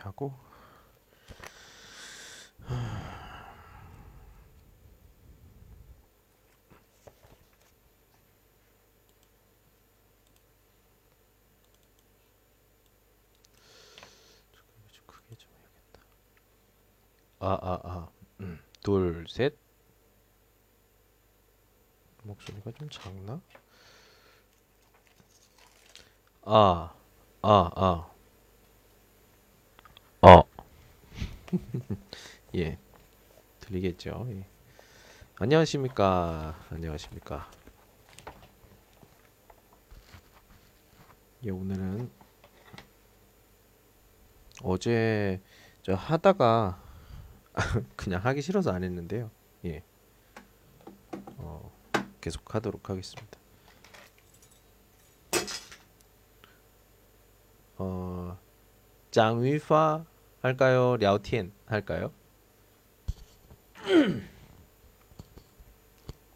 이렇게 하고 해야겠다. 아, 아, 아. 음. 둘, 셋. 목소리가 좀 작나? 아, 아, 아. 어. 예. 들리겠죠? 예. 안녕하십니까? 안녕하십니까? 예, 오늘은 어제 저 하다가 그냥 하기 싫어서 안 했는데요. 예. 어, 계속 하도록 하겠습니다. 어, 장위파 할까요? 랴오티엔 할까요?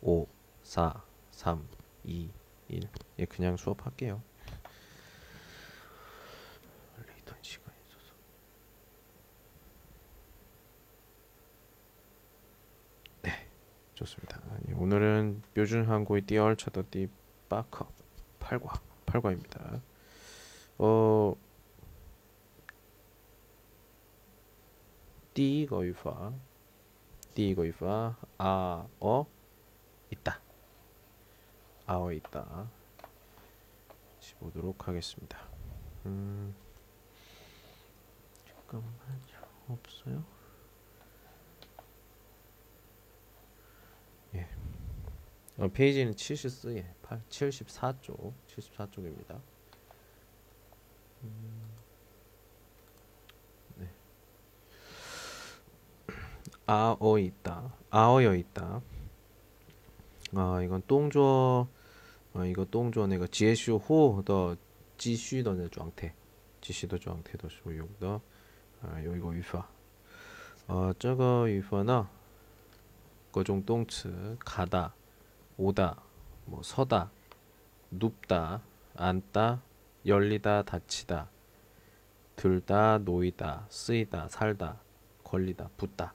5 4 3 2 1 예, 그냥 수업할게요. 네, 좋습니다. 오늘은 표준 한국의 띠얼 차더띠 빠커 8과 8과입니다. 어, 띠 거이파. 띠 거이파. 아어 있다. 아어 있다. 보도록 하겠습니다. 음. 잠깐만요 없어요? 예. 어, 페이지는 74, 예, 74쪽 74쪽입니다. 음. 아어 있다. 아어여 있다. 아 이건 동조 어 이거 동조 내가 지혜쇼 호더 지슈 더내 상태. 지시도 상태도 소용的 아 이거 위파. 아, 어 저거 위파나 거종 동츠 가다 오다 뭐 서다 눕다 앉다 열리다 닫히다 들다 놓이다 쓰이다 살다 걸리다 붙다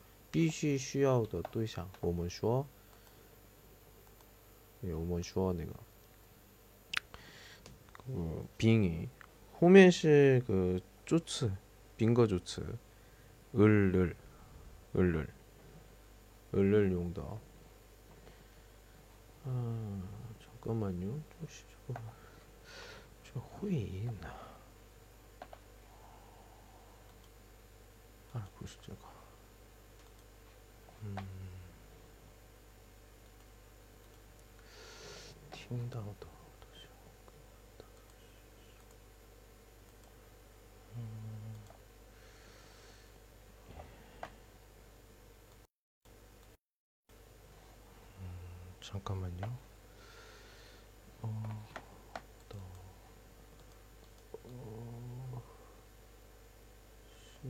必须需要的对象，我们说，我们说那个，呃，宾语后面是个助词，宾格助词，을을을을을을用的。嗯，잠깐만요就是这个，这会议呢？啊，不是这个。嗯， 팀다우도 잠깐만요. 어, 또, 어, 슈,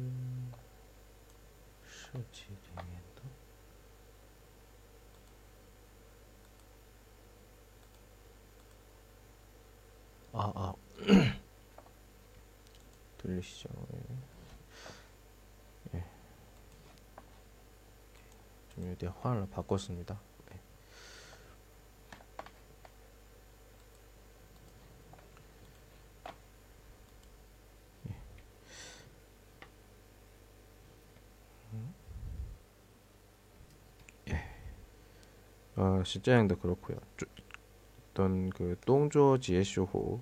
슈지리엔도 들리시죠? 예. 예. 좀 이제 화를 바꿨습니다. 네. 예. 음? 예. 어, 실제양도 그렇고요. 어떤 그 동조 지에쇼호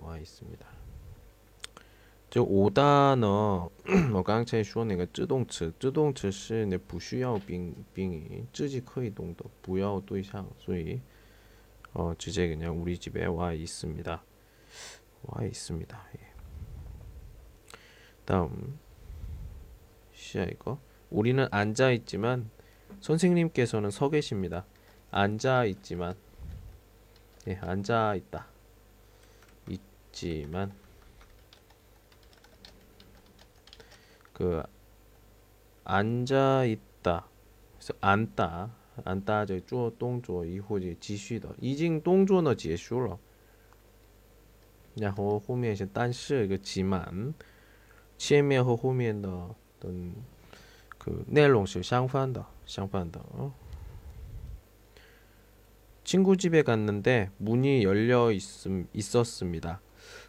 와 있습니다. 就我的呢，我刚才说那个自动词，自动词是你不需要宾宾语，自己可以动的，不要对象，所以 어, 주제 그냥 우리 집에 와 있습니다. 와 있습니다. 예. 다음 시야 이거 우리는 앉아 있지만 선생님께서는 서 계십니다. 앉아 있지만 예, 앉아 있다. 있지만 그 앉아 있다. 그래서 앉다.按大家做动作以后就继续的，已经动作呢结束了，然后后面是但是一个期满，前面和后面的等그内容是相反的，相反的。친구집에갔는데문이열려있음있었습니다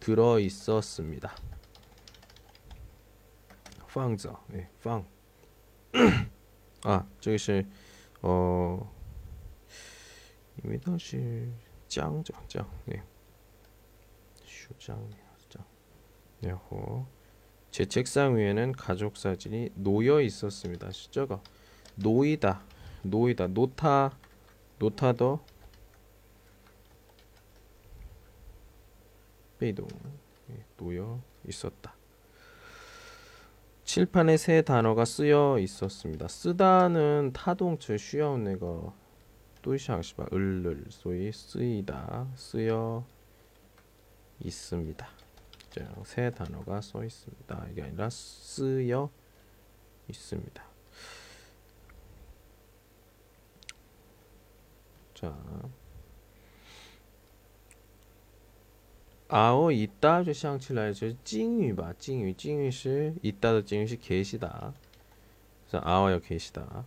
들어 있었습니다. 황저, 네, 황. 아, 저기 실 어, 이미더실 짱죠, 짱. 네. 예. 슈장, 짱. 야호. 제 책상 위에는 가족 사진이 놓여 있었습니다. 시저가 노이다, 노이다, 노타, 노타더 빼이동 놓여 있었다. 칠판에 세 단어가 쓰여 있었습니다. 쓰다는 타동체 쉬어온내가 또이샹시바 을를 소위 쓰이다 쓰여 있습니다. 세 단어가 써 있습니다. 이게 아니라 쓰여 있습니다. 자. 아오 있다 就想起来就是敬语吧敬语敬语是 있다의 敬语是 계시다. 그래서 아오야 계시다.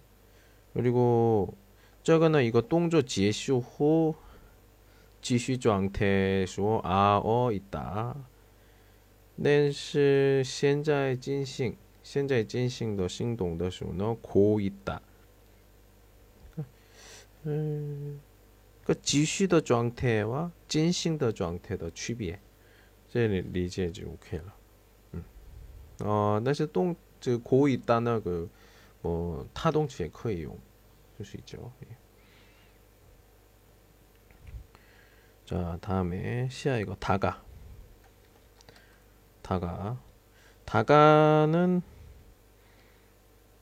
그리고 这个呢 이거 동조 结束后继续状态说啊哦 있다. 但是现在进行现在进行的行动的时候呢고 있다. 음, 그 继续的状态와 进行的状态的区别这里理解就 OK 了. 음. 어, 但是动这고 있다는 그뭐 타동词也 可以用. 쓸수 있죠. 예. 자, 다음에 시야 이거 다가. 다가. 다가는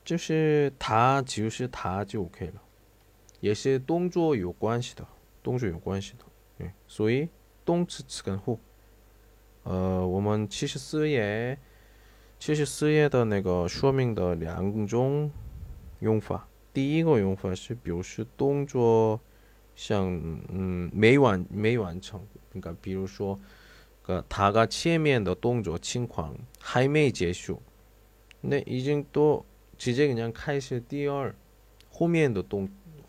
就是它就是它就 OK 了， 也是动作有关系的。动词词根后，呃，我们七十四页七十四页的那个说明的两种用法。第一个用法是表示动作像嗯没完没完成，你看，比如说个他个前面的动作情况还没结束， 근데 이징 또 지제 그냥 开始第二后面的动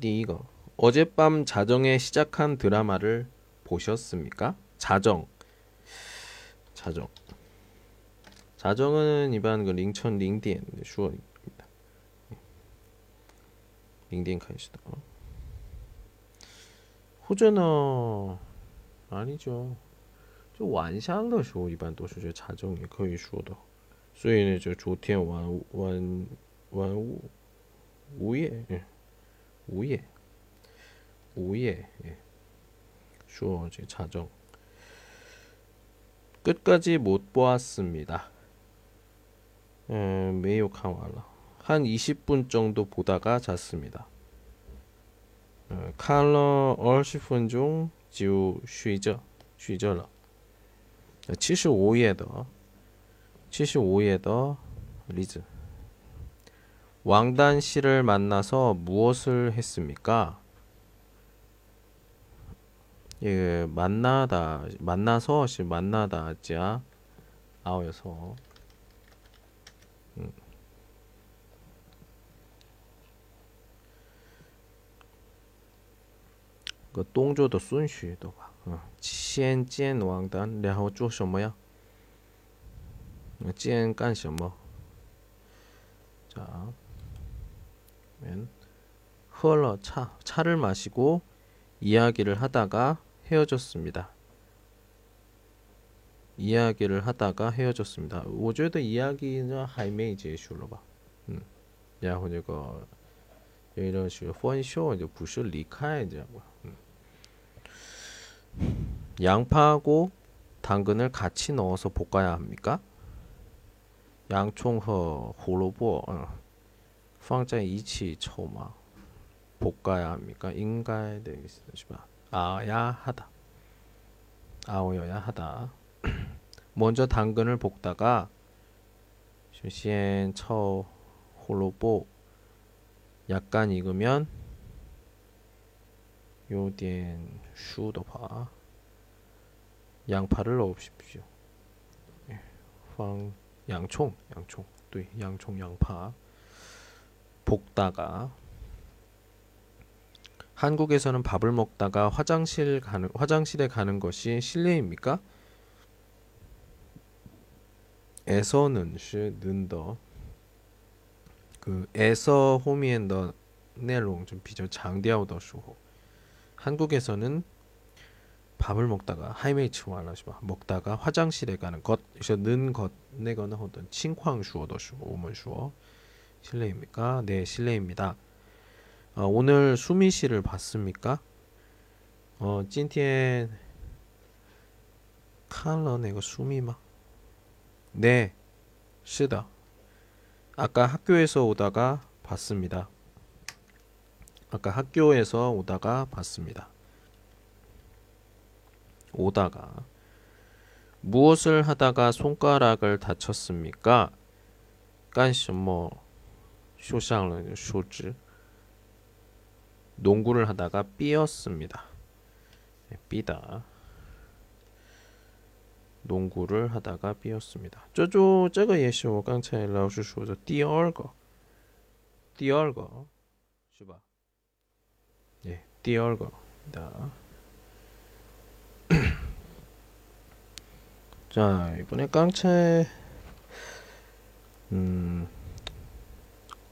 第一个。 어젯밤 자정에 시작한 드라마를 보셨습니까? 자정. 자정. 자정은 일반 그 링천 링디엔 슈어입니다. 링디엔 카이시다. 호전어 아니죠. 就晚上的时候 일반 都是 자정에 거의 说的.所以呢就昨天晚晚晚午午夜 오예. 오예. 예. 주어지 자정. 끝까지 못 보았습니다. 음, 메요 칸왈라. 한 20분 정도 보다가 잤습니다. 칸러 얼시분 중 지우 쉬저 쉬저러. 75页의 75页의 리즈. 왕단 씨를 만나서 무엇을 했습니까? 예, 만나다 만나서 시 만나다자 아오여서 음. 그 동조도 순序도 봐. 어. 先见王丹然后做什么呀见干什么 자, 맨喝了 차, 차를 마시고 이야기를 하다가 헤어졌습니다. 이야기를 하다가 헤어졌습니다. 我觉得이야기는还没结束了吧. 음. 然后这个有一种是分手就不是离开这样吧. 음. 양파하고 당근을 같이 넣어서 볶아야 합니까? 양총和 胡萝卜 어. 放在 이치 처마 볶아야 합니까? 인가에 되겠습니다. 아야 하다. 아오여야 하다. 먼저 당근을 볶다가 시엔 처 홀로보 약간 익으면 요디엔 슈더파 양파를 넣으십시오. 황 예, 양총 양총 또 양총 양파 볶다가 한국에서는 밥을 먹다가 화장실 가는 화장실에 가는 것이 실례입니까? 에서는 시 는더. 그 에서 호미엔더 내용 좀 비교 장디아우더 슈호. 한국에서는 밥을 먹다가 하이메이츠 와라시바 먹다가 화장실에 가는 것 그래서 는것 내거나 어떤 칭황 슈어더 슈어 오먼 슈어 실례입니까? 네, 실례입니다. 어, 오늘 수미 씨를 봤습니까? 어, 찐티엔 칼런 이거 수미마. 네, 쓰다. 아까 학교에서 오다가 봤습니다. 아까 학교에서 오다가 봤습니다. 오다가 무엇을 하다가 손가락을 다쳤습니까? 깐시 뭐 受伤了树枝 농구를 하다가 삐었습니다. 네, 삐다. 농구를 하다가 삐었습니다. 这就这个也是我刚才老师说的第二个是吧？ 자 이번에 깡차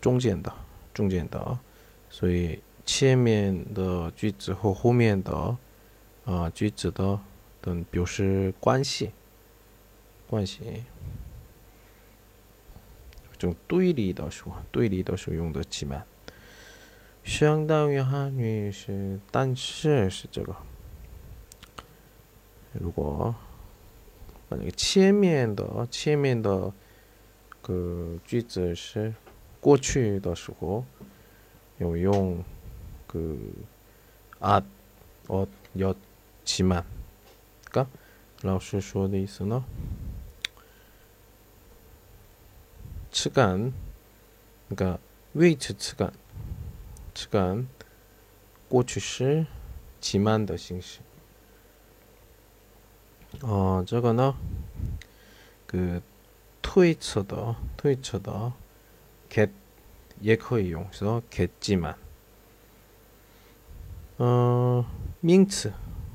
中间的中间的所以前面的句子和后面的啊句子的等表示关系关系。这种对立的时候对立的时候用的起满相当于汉语是但是是这个。如果把那个前面的前面的个句子是 过去的时候有用그 앗, 엇, 엿, 지만. 그러니까 老师说的意思呢? 측간, 그러니까 위치 측간, 측간, 过去式, 지만 的形式. 어, 这个呢,그 推测的,推测的 get 也可以用,是 get지만. 嗯，名词，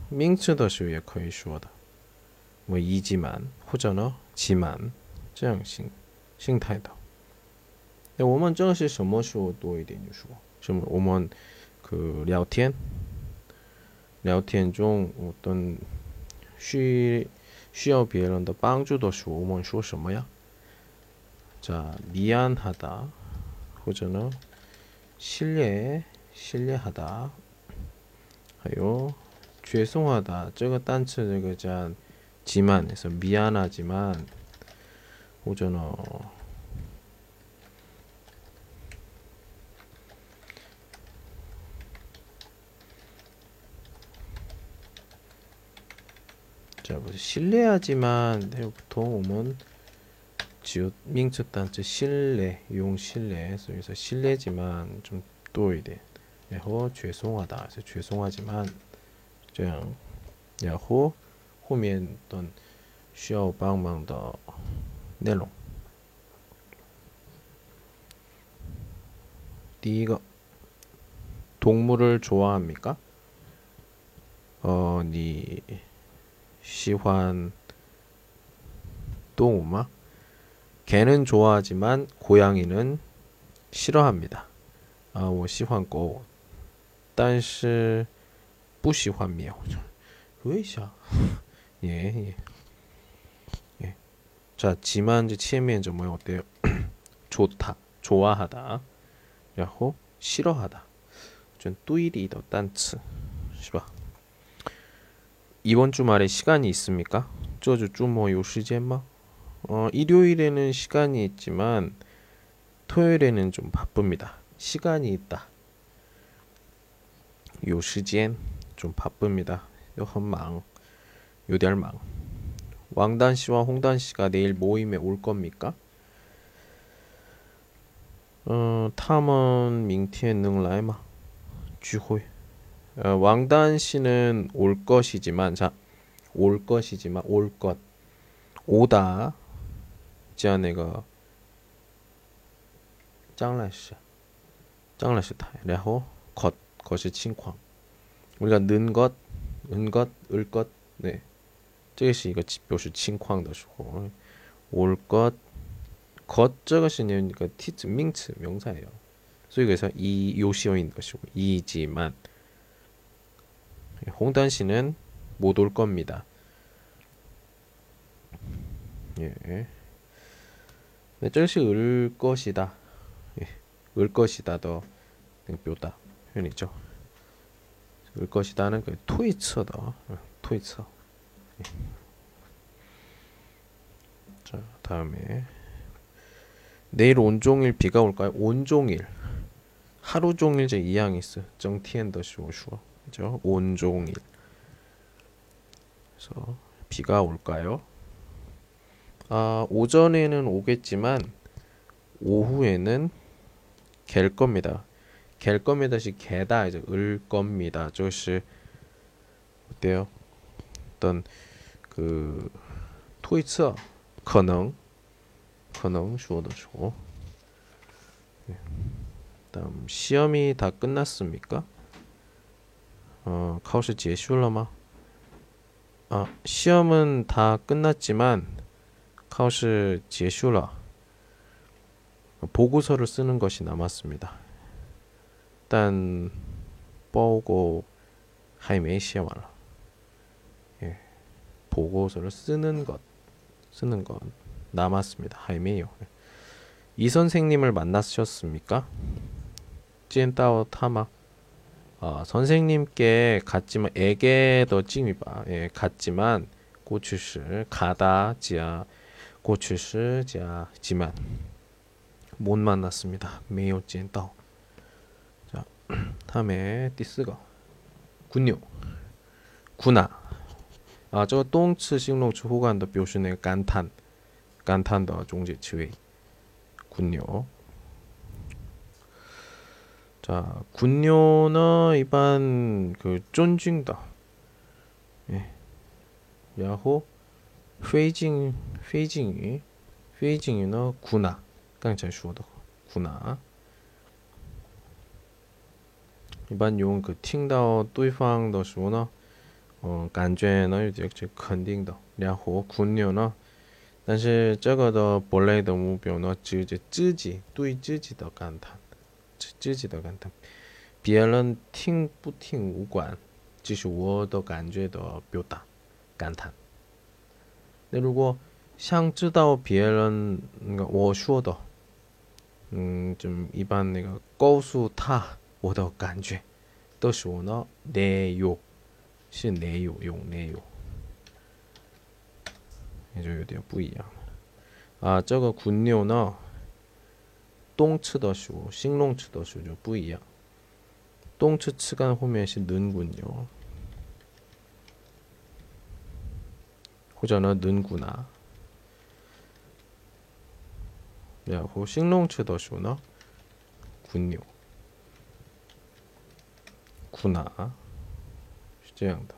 名词的时候也可以说的，我一지 만， 或者呢，지 만， 这样形形态的。那我们这个是什么时候多一点就说？什么？我们그聊天，聊天中어떤需需要别人的帮助的时候，我们说什么呀？ 자, 미안하다. 호전어 실례, 실례하다. 하요. 죄송하다. 저거 딴처 저거 잔 지만 해서 미안하지만 호전어 자, 실례하지만 보통 오면 지읒 밍츠 단츠 신뢰 용 신뢰 그래서 신뢰지만 좀 또이래 然后 죄송하다. 그래서 죄송하지만 这样然后后面的需要帮忙的内容第一个 동물을 좋아합니까? 어, 你喜欢动物吗? 개는 좋아하지만 고양이는 싫어합니다. 아, 我喜欢狗但是不喜欢灭火者。为啥？ 예, 예. 예. 자, 지만 이前面怎么 어때요? 좋다, 좋아하다. 然后 싫어하다. 좀 뚜이리더 단츠. 是吧? 이번 주말에 시간이 있습니까? 这주주뭐有时间吗? 어, 일요일에는 시간이 있지만 토요일에는 좀 바쁩니다. 시간이 있다. 요 시간 좀 바쁩니다. 요한망 요델망 왕단 씨와 홍단 씨가 내일 모임에 올 겁니까? 어, 탐은 밍티엔능라이마 주호이 어, 왕단 씨는 올 것이지만 자 올 것이지만 올 것 오다 这样那个将来时将来时态然后 것이 칭광. 우리가 는 것, 은 것, 을 것, 네. 这个是一个表示情况的时候올 것, 것 这个是那个 티즈 밍츠 명사예요. 所以그래서 이 요시어 있는 것이고 이지만 홍단 씨는 못 올 겁니다. 예. 네, 这是을 것이다. 예, 을 것이다 더 묘다 표현이죠. 을 것이다는 그 토이처다. 토이처. 예. 자, 다음에 내일 온종일 비가 올까요? 온종일. 하루 종일 제 이양이스. 정티엔더 쇼슈어. 그죠? 온종일. 그래서 비가 올까요? 아, 오전에는 오겠지만 오후에는 갤 겁니다. 갤 겁니다. 시 개다 이제 을 겁니다. 조시 어때요? 어떤 그 토이처 커능 커능 주어도주고 네. 다음 시험이 다 끝났습니까? 어, 카오시 지에 쉬울러마 아, 시험은 다 끝났지만 考试结束了. 보고서를 쓰는 것이 남았습니다. 일단 보고 还没写完了. 예. 보고서를 쓰는 것 쓰는 것 남았습니다. 还没有. 이 선생님을 만나셨습니까? 见到 타마. 아, 선생님께 갔지만 에게 더 찡이바. 예, 갔지만 고추시 가다 지야 고출시자지만 못 만났습니다. 매우 찐따오. 자, 다음에 디스가 군요. 군아. 아, 저 동츠 싱롱츠 호간의 표시는 간탄. 간탄의 종지 지위. 군요. 자, 군요는 일반 그 쫀징다. 예. 야호 飞进飞进云，飞进云那苦难，刚才说的苦难啊。一般用可听到对方的时候呢，嗯、感觉呢有点就肯定的，然后困扭呢，但是这个的不累的目标呢，只有自己对自己的感叹，自自己的感叹，别人听不听无关，这是我都感觉到表达，感叹。那如果想知道别人我说的，嗯，就一般那个告诉他我的感觉，都是我呢内容，是内容用内容，也就有点不一样了。啊，这个滚牛呢，动词的时候、形容词的时候就不一样。动词词干后面是轮滚牛。 호전은 는구나. 야고 싱롱츠 더시오나? 군요. 구나. 시제양다.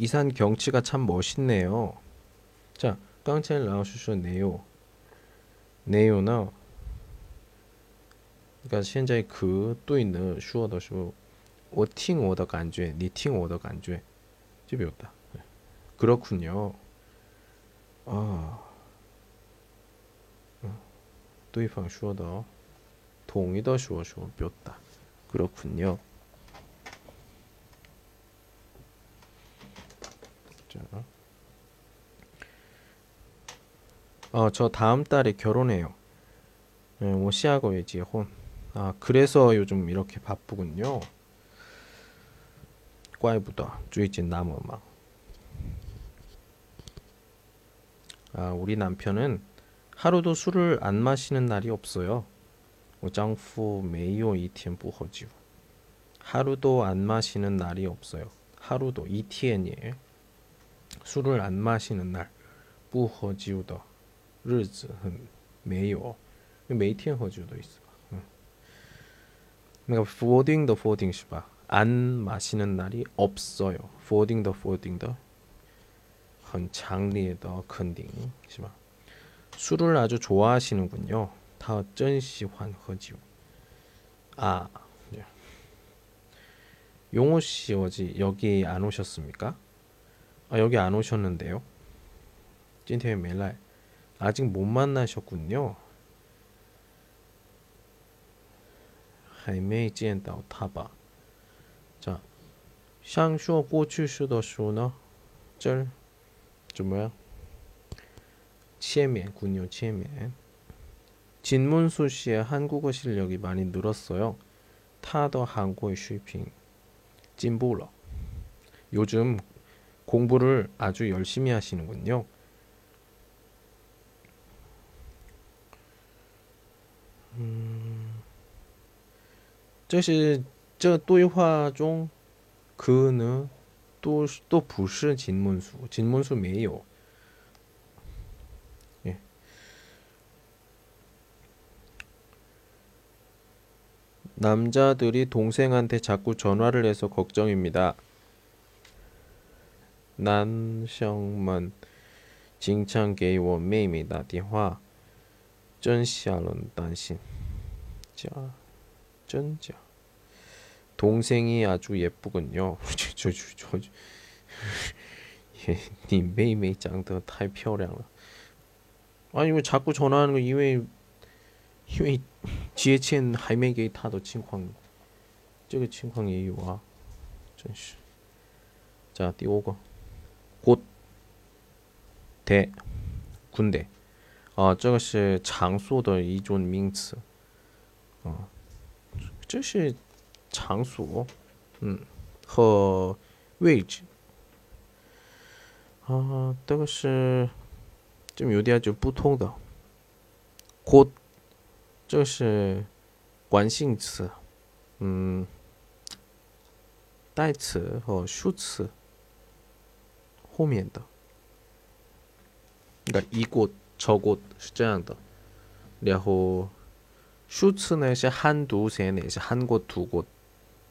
이산 경치가 참 멋있네요. 자 깡첸 라오슈슈 네요. 네요나. 그러니까 현재 그또 있는 슈어 더시오 어, 워팅 오더가 안주에 니팅 오더가 안주에 이제 배웠다. 네. 그렇군요. 아, 어. 또이방 슈어더 동의더 슈어 슈어 배웠다. 그렇군요. 자, 어저 다음 달에 결혼해요. 네, 뭐 시하고 이제 혼. 아 그래서 요즘 이렇게 바쁘군요. 꽈이부다 주의진 나무 막. 아, 우리 남편은 하루도 술을 안 마시는 날이 없어요. 장후 메이오 이티엔 부허지우. 하루도 안 마시는 날이 없어요. 하루도 이티엔예. 술을 안 마시는 날. 부허지우더. 日子很没有，每天喝酒都있어。那个 folding the folding 是吧？ 안 마시는 날이 없어요. folding the folding 的很强烈的 肯定 是吧? 술을 아주 좋아하시는군요. 他真喜欢喝酒. 아, 네. 용호 씨 어제 여기 안 오셨습니까? 아, 여기 안 오셨는데요. 今天没来。 아직 못 만나셨군요. 还没见到他吧? 자, 想说过去式的时候呢，这儿怎么样？ 체면, 군요 체면. 진문수 씨의 한국어 실력이 많이 늘었어요. 타더 한국어 슈핑 진보러. 요즘 공부를 아주 열심히 하시는군요. 这是这对话中 可呢都都不是진문수，진문수没有。 예. 남자들이 동생한테 자꾸 전화를 해서 걱정입니다. 男生们经常给我妹妹打电话，真吓人担心。자真假 동생이 아주 예쁘군요. 저, 저, 저, 저. 你妹妹长得太漂亮了. 아니 왜 자꾸 전화하는 거 이외 이외 节前还没给他的情况，这个情况也有啊，真是。자第五个。곧 대 군대 啊，这个是场所的一种名词啊，这是 场所， 음, 和位置啊，这个是좀有点就不同的。곧 这是惯性词，嗯，代词和数词后面的。 그러니까 이곳 저곳 是这样的然后数次呢是 한두 세네是 한곳 두곳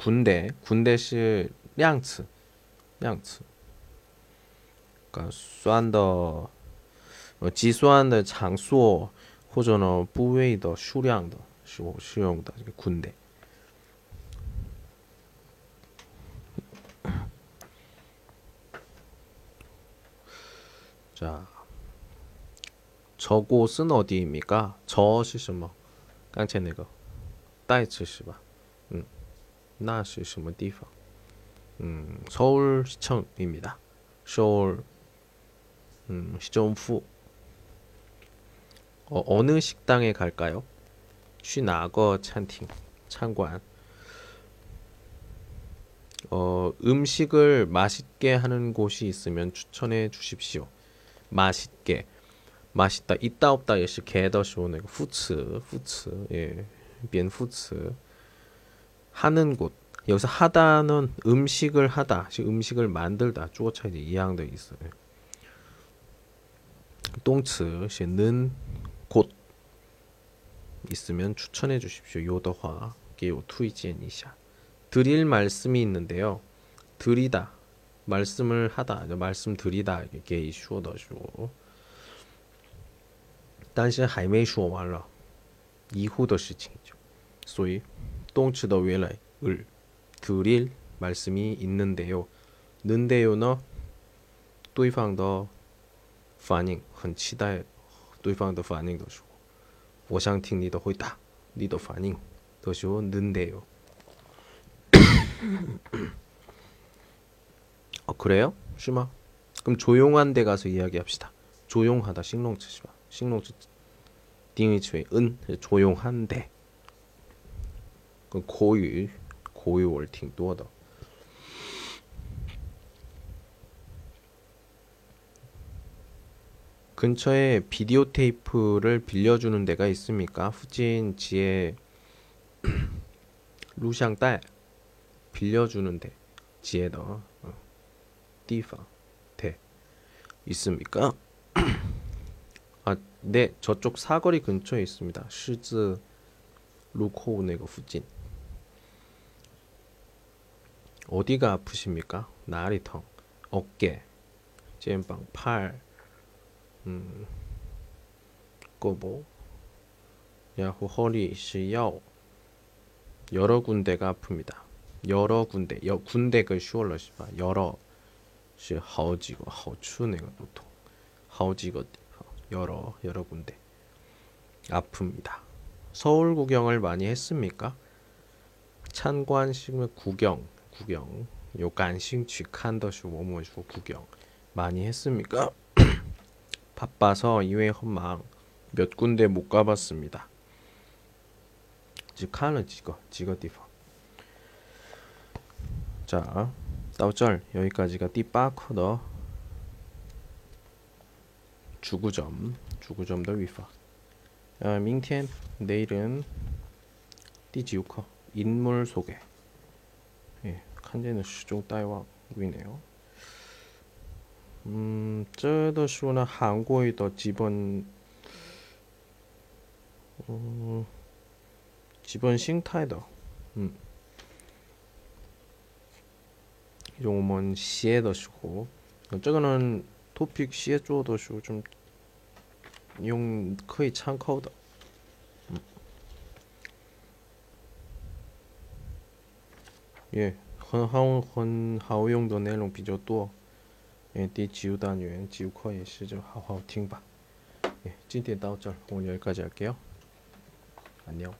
군대 군대是 量词 量词 그러니까 算的 어, 计算的场所或者呢部位的数量的时候使用的 군대 자 저곳은 어디입니까? 저是什么?刚才那个代词是吧? 음, 那是什么地方? 음, 서울시청입니다. 서울 음, 시정부 어, 어느 식당에 갈까요? 去哪个餐厅参观 어, 음식을 맛있게 하는 곳이 있으면 추천해 주십시오. 맛있게 맛있다 있다 없다 예시 개더쇼네 후츠 후츠 예 변후츠 하는 곳 여기서 하다는 음식을 하다 음식을 만들다 주어차이제 이양돼 있어요 똥츠是는 곳 있으면 추천해 주십시오 요더화 게요 투이지엔이샤 드릴 말씀이 있는데요 드리다 말씀을 하다 말씀 드리다 이게 이슈어더쇼 但是还没说完了，以后的事情就，所以 动词的未来을 드릴 말씀이 있는데요. 는데요는 对方的反应很期待对方的反应的时候我想听你的回答你的反应的时候는데요 어, 그래요?是吗? 그럼 조용한 데 가서 이야기합시다. 조용하다形容词是吧? 形容词 딩이츠의 은 조용한데 그건 고유 고유 월팅 또하다. 근처에 비디오 테이프를 빌려주는 데가 있습니까? 후진 지에 루샹 딸 빌려주는 데 지에다 어. 띠파 대 있습니까? 아, 네 저쪽 사거리 근처에 있습니다. 시즈 루코우 네거 후진. 어디가 아프십니까? 나리텅, 어깨, 肩膀, 팔, 음, 그 뭐, 꼬보, 야호 허리, 시야오 여러 군데가 아픕니다. 여러 군데, 여 군데가 쉬월러시바 여러 시 하오지고 하오추네가 보통 하오지고 여러 여러 군데 아픕니다. 서울 구경을 많이 했습니까? 찬관식 구경 구경 요간싱취칸더슈뭐뭐슈 구경 많이 했습니까? 바빠서 이외 헌망 몇 군데 못 가봤습니다. 지칸은 지거 지거 디파. 자, 다우절 여기까지가 띠빠커더 주구점 주구점 더 위파. 어, 밍텐 내일은 띠지우커 인물 소개. 예, 칸제는 시종 따이와 위네요 음, 这的书呢 한국의 기본 음, 기본 形态的 음. 我们写的时候，这个呢，topic 写作的时候좀用可以参考的，嗯，也 很好很好用的内容比较多，哎，第九单元九课也是就好好听吧，哎，今天到这儿，我여기까지할게요， 안녕。